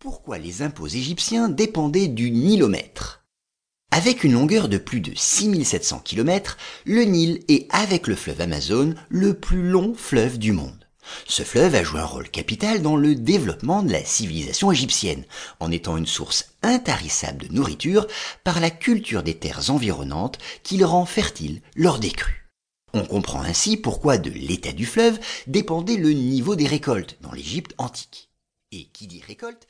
Pourquoi les impôts égyptiens dépendaient du nilomètre? Avec une longueur de plus de 6700 km, le Nil est, avec le fleuve Amazon, le plus long fleuve du monde. Ce fleuve a joué un rôle capital dans le développement de la civilisation égyptienne, en étant une source intarissable de nourriture par la culture des terres environnantes qui le rend fertile lors des crues. On comprend ainsi pourquoi de l'état du fleuve dépendait le niveau des récoltes dans l'Égypte antique. Et qui dit récolte